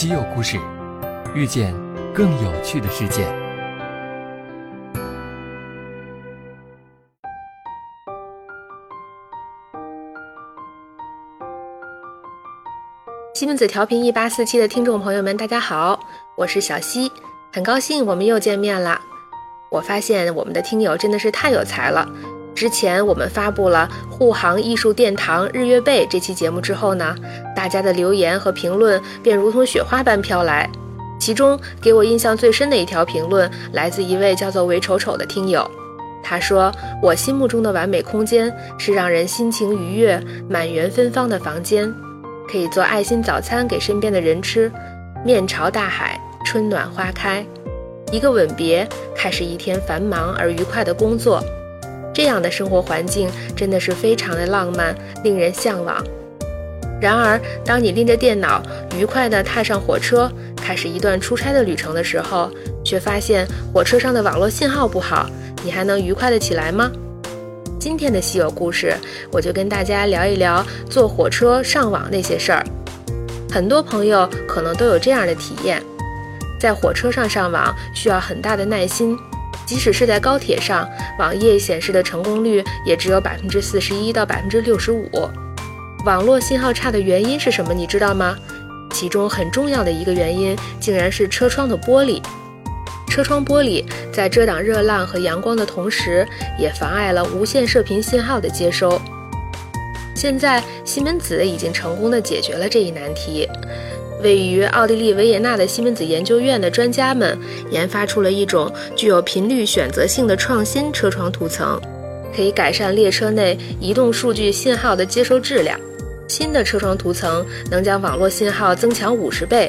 稀有故事，遇见更有趣的世界。西门子调频一八四七的听众朋友们，大家好，我是小溪，很高兴我们又见面了。我发现我们的听友真的是太有才了。之前我们发布了护航艺术殿堂日月贝这期节目之后呢，大家的留言和评论便如同雪花般飘来。其中给我印象最深的一条评论来自一位叫做韦丑丑的听友，他说：“我心目中的完美空间是让人心情愉悦、满园芬芳的房间，可以做爱心早餐给身边的人吃，面朝大海，春暖花开，一个吻别，开始一天繁忙而愉快的工作。”这样的生活环境真的是非常的浪漫，令人向往。然而，当你拎着电脑愉快地踏上火车，开始一段出差的旅程的时候，却发现火车上的网络信号不好，你还能愉快得起来吗？今天的稀有故事，我就跟大家聊一聊坐火车上网那些事儿。很多朋友可能都有这样的体验，在火车上上网需要很大的耐心。即使是在高铁上，网页显示的成功率也只有百分之四十一到百分之六十五。网络信号差的原因是什么？你知道吗？其中很重要的一个原因，竟然是车窗的玻璃。车窗玻璃在遮挡热浪和阳光的同时，也妨碍了无线射频信号的接收。现在，西门子已经成功的解决了这一难题。位于奥地利维也纳的西门子研究院的专家们研发出了一种具有频率选择性的创新车窗涂层，可以改善列车内移动数据信号的接收质量。新的车窗涂层能将网络信号增强五十倍，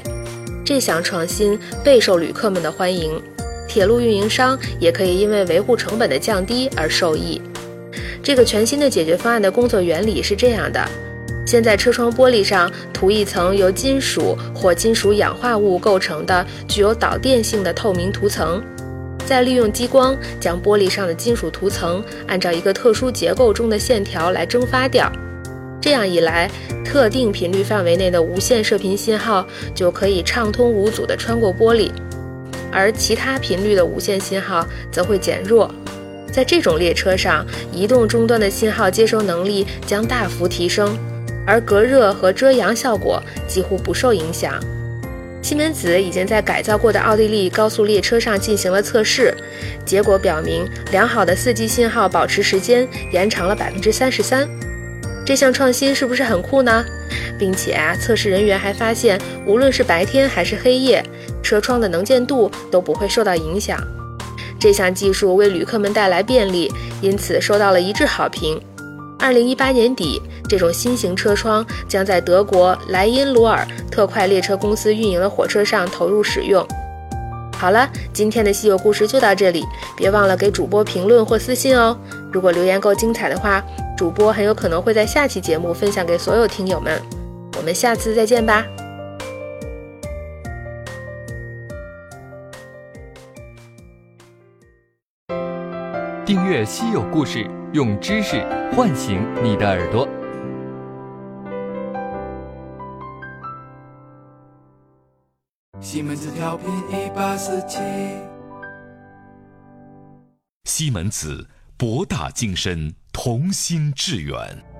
这项创新备受旅客们的欢迎。铁路运营商也可以因为维护成本的降低而受益。这个全新的解决方案的工作原理是这样的。先在车窗玻璃上涂一层由金属或金属氧化物构成的具有导电性的透明涂层，再利用激光将玻璃上的金属涂层按照一个特殊结构中的线条来蒸发掉。这样一来，特定频率范围内的无线射频信号就可以畅通无阻地穿过玻璃，而其他频率的无线信号则会减弱。在这种列车上，移动终端的信号接收能力将大幅提升。而隔热和遮阳效果几乎不受影响。西门子已经在改造过的奥地利高速列车上进行了测试，结果表明良好的 4G 信号保持时间延长了百分之三十三。这项创新是不是很酷呢？并且啊，测试人员还发现，无论是白天还是黑夜，车窗的能见度都不会受到影响。这项技术为旅客们带来便利，因此受到了一致好评。二零一八年底，这种新型车窗将在德国莱茵罗尔特快列车公司运营的火车上投入使用。好了，今天的稀有故事就到这里，别忘了给主播评论或私信哦。如果留言够精彩的话，主播很有可能会在下期节目分享给所有听友们。我们下次再见吧。订阅稀有故事。用知识唤醒你的耳朵。西门子调频一八四七。西门子，博大精深，同心致远。